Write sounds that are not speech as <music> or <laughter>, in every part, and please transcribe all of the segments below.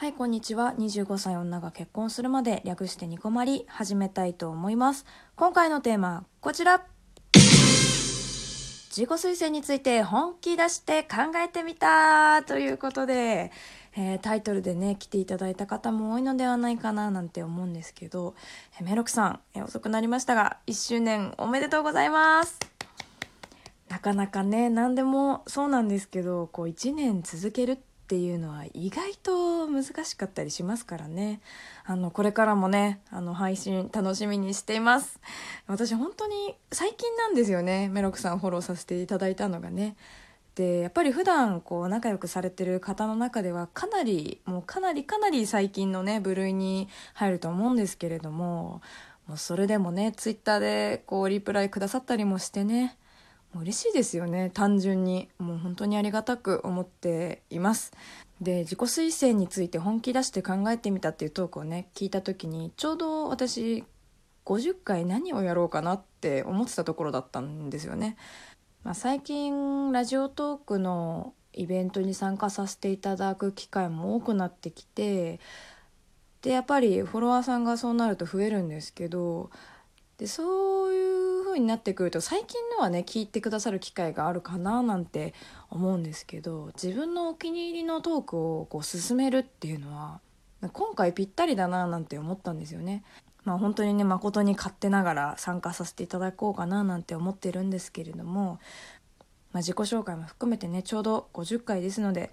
はい、こんにちは。25歳女が結婚するまで略してニコマリ始めたいと思います。今回のテーマ、こちら。自己推薦について本気出して考えてみたということで、えータイトルでね、来ていただいた方も多いのではないかななんて思うんですけど、えーメロクさん、えー遅くなりましたが、1周年おめでとうございます。なかなかね何でもそうなんですけどこう1年続けるってていうのは意外と難しかったりしますからね。あのこれからもねあの配信楽しみにしています。私本当に最近なんですよね。メロクさんフォローさせていただいたのがね。でやっぱり普段こう仲良くされてる方の中ではかなりもうかなりかなり最近のね部類に入ると思うんですけれどももうそれでもねツイッターでこうリプライくださったりもしてねもう嬉しいですよね。単純に。もう本当にありがたく思っています。で自己推薦について本気出して考えてみたっていうトークをね聞いた時にちょうど私50回何をやろうかなって思ってたところだったんですよね、まあ、最近ラジオトークのイベントに参加させていただく機会も多くなってきてでやっぱりフォロワーさんがそうなると増えるんですけどでそういう風になってくると最近のはね聞いてくださる機会があるかななんて思うんですけど自分のお気に入りのトークをこう進めるっていうのは今回ぴったりだななんて思ったんですよね。まあ本当にね誠に勝手ながら参加させていただこうかななんて思ってるんですけれども、まあ、自己紹介も含めてねちょうど50回ですので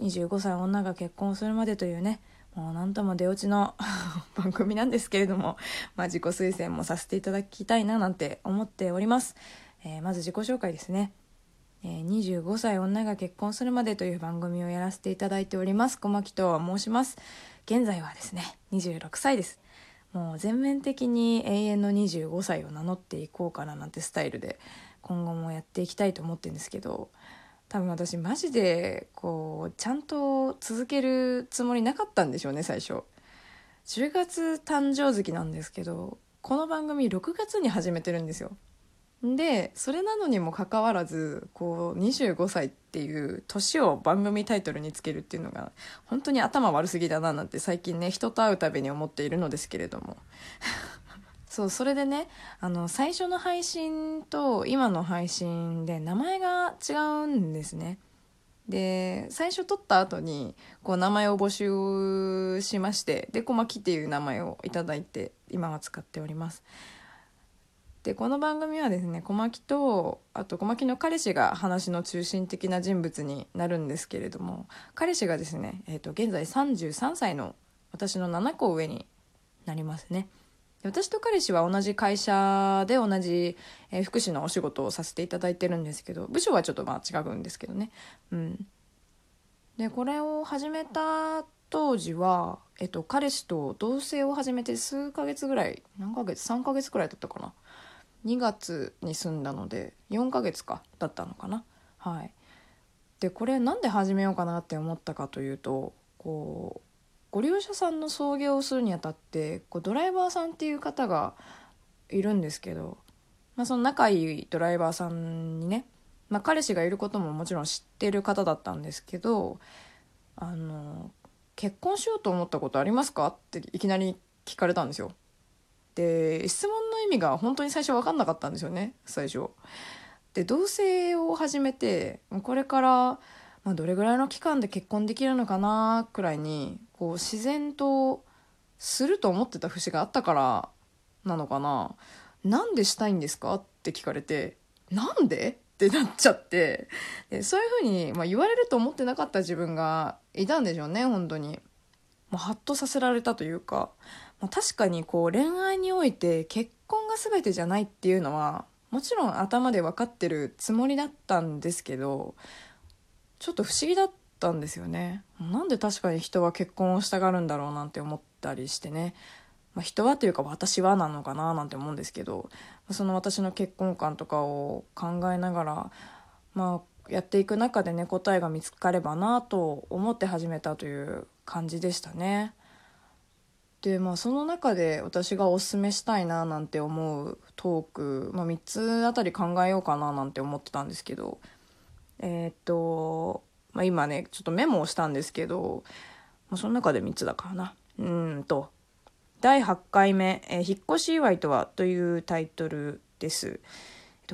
25歳女が結婚するまでというねもう何とも出落ちの <laughs> 番組なんですけれども、まあ、自己推薦もさせていただきたいななんて思っております、えーまず自己紹介ですね、えー25歳女が結婚するまでという番組をやらせていただいております。小牧と申します。現在はですね26歳です。もう全面的に永遠の25歳を名乗っていこうかななんてスタイルで今後もやっていきたいと思ってるんですけど多分私マジでこうちゃんと続けるつもりなかったんでしょうね最初。10月誕生月なんですけどこの番組6月に始めてるんですよ。でそれなのにもかかわらずこう25歳っていう年を番組タイトルにつけるっていうのが本当に頭悪すぎだななんて最近ね人と会うたびに思っているのですけれども。そうそれでねあの最初の配信と今の配信で名前が違うんですね。で最初撮った後にこう名前を募集しましてで小牧っていう名前をいいて今は使っております。でこの番組はですね小牧とあと小牧の彼氏が話の中心的な人物になるんですけれども彼氏がですね、えー、と現在33歳の私の7個上になりますね。私と彼氏は同じ会社で同じ、え福祉のお仕事をさせていただいてるんですけど部署はちょっとまあ違うんですけどね。うん。でこれを始めた当時は、えっと、彼氏と同棲を始めて数ヶ月ぐらい何ヶ月3ヶ月くらいだったかな。2月に住んだので4ヶ月かだったのかな。はい。でこれなんで始めようかなって思ったかというとこうご利用者さんの送迎をするにあたってこうドライバーさんっていう方がいるんですけど、まあ、その仲いいドライバーさんにね、まあ、彼氏がいることももちろん知ってる方だったんですけどあの結婚しようと思ったことありますか？っていきなり聞かれたんですよ。で質問の意味が本当に最初分かんなかったんですよね最初。で同棲を始めてこれから、まあ、どれぐらいの期間で結婚できるのかなくらいにこう自然とすると思ってた節があったからなのかな。なんでしたいんですかって聞かれてなんで？ってなっちゃって。でそういうふうに、まあ、言われると思ってなかった自分がいたんでしょうね本当に。もうハッとさせられたというか、まあ、確かにこう恋愛において結婚が全てじゃないっていうのはもちろん頭で分かってるつもりだったんですけどちょっと不思議だったんですよねなんで確かに人は結婚をしたがるんだろうなんて思ったりしてね、まあ、人はというか私はなのかななんて思うんですけどその私の結婚観とかを考えながらまあやっていく中でね答えが見つかればなと思って始めたという感じでしたね。でまあその中で私がおすすめしたいななんて思うトーク、まあ、3つあたり考えようかななんて思ってたんですけどえーっと、まあ、今ねちょっとメモをしたんですけどまあ、その中で3つだからなうんと第8回目、えー、引っ越し祝いとはというタイトルです。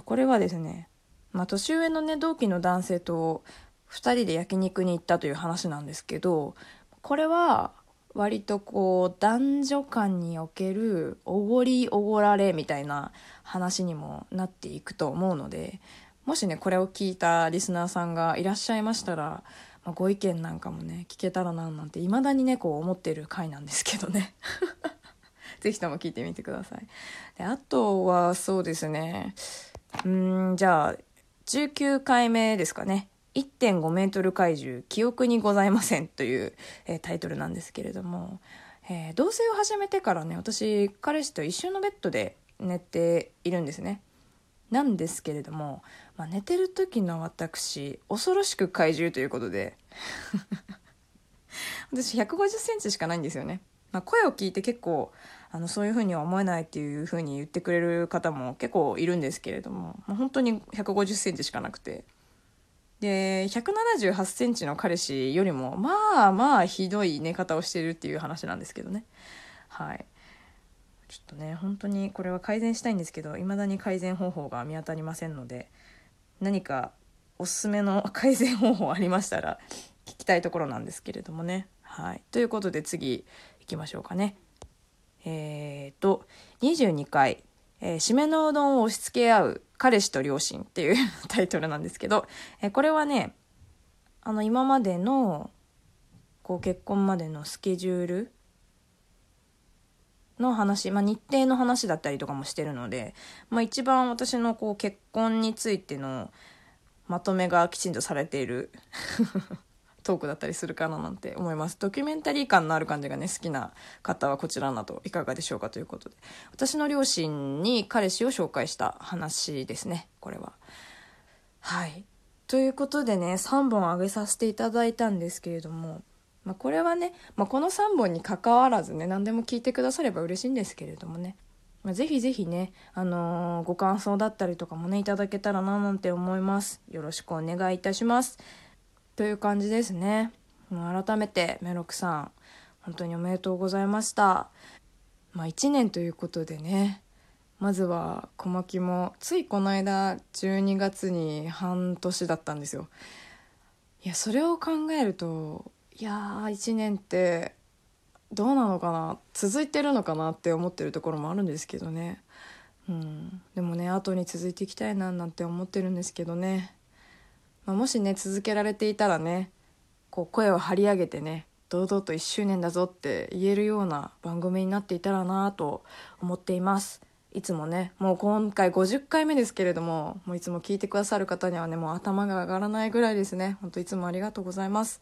これはですね、まあ、年上のね、同期の男性と2人で焼肉に行ったという話なんですけど、これは割とこう男女間におけるおごりおごられみたいな話にもなっていくと思うので、もしね、これを聞いたリスナーさんがいらっしゃいましたら、まあ、ご意見なんかもね、聞けたらななんて未だにね、こう思ってる回なんですけどね。<laughs> ぜひとも聞いてみてください。であとはそうですね。うんじゃあ19回目ですかね。1.5メートル怪獣記憶にございませんという、えー、タイトルなんですけれども、えー、同棲を始めてからね私彼氏と一緒のベッドで寝ているんですねなんですけれども、まあ、寝てる時の私恐ろしく怪獣ということで。<laughs> 私1 5 0センチしかないんですよね。まあ、声を聞いて結構あのそういうふうには思えないっていうふうに言ってくれる方も結構いるんですけれども、まあ、本当に1 5 0センチしかなくて。で1 7 8センチの彼氏よりもまあまあひどい寝方をしてるっていう話なんですけどね。はい。ちょっとね本当にこれは改善したいんですけど未だに改善方法が見当たりませんので何かおすすめの <laughs> 改善方法ありましたら聞きたいところなんですけれどもね。はい。ということで次いきましょうかね。えっ、と、22回、えー、締めのうどんを押し付け合う彼氏と両親っていう <laughs> タイトルなんですけど、えー、これはね、あの、今までの、こう、結婚までのスケジュールの話、まあ、日程の話だったりとかもしてるので、まあ、一番私のこう結婚についてのまとめがきちんとされている <laughs> トークだったりするかななんて思います。ドキュメンタリー感のある感じがね、好きな方はこちらなどいかがでしょうかということで。私の両親に彼氏を紹介した話ですね、これは。はい。ということでね、3本上げさせていただいたんですけれども、まあ、これはね、まあ、この3本に関わらずね、何でも聞いてくだされば嬉しいんですけれどもね、まあ、ぜひぜひね、あのー、ご感想だったりとかもね、いただけたらななんて思います。よろしくお願いいたします。という感じですね。改めてメロクさん、本当におめでとうございました。まあ1年ということでね、まずは小牧もついこの間12月に半年だったんですよ。いや、それを考えると、いやー1年ってどうなのかな？続いてるのかなって思ってるところもあるんですけどね。うん、でもね後に続いていきたいななんて思ってるんですけどね。まあ、もしね続けられていたらねこう声を張り上げてね堂々と1周年だぞって言えるような番組になっていたらなと思っています。いつもねもう今回50回目ですけれどももういつも聞いてくださる方にはねもう頭が上がらないぐらいですね。ほんといつもありがとうございます。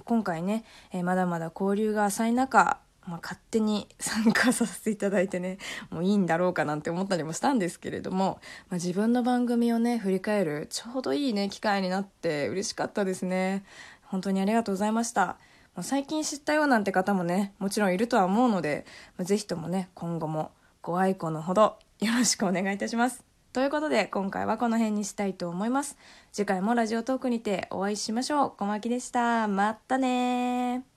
今回ね、えまだまだ交流が浅い中まあ、勝手に参加させていただいてねもういいんだろうかなんて思ったりもしたんですけれども、まあ、自分の番組をね振り返るちょうどいいね機会になって嬉しかったですね。本当にありがとうございました。最近知ったよなんて方もねもちろんいるとは思うので、まあ、ぜひともね今後もご愛顧のほどよろしくお願いいたします。ということで今回はこの辺にしたいと思います。次回もラジオトークにてお会いしましょう。小牧でした。またね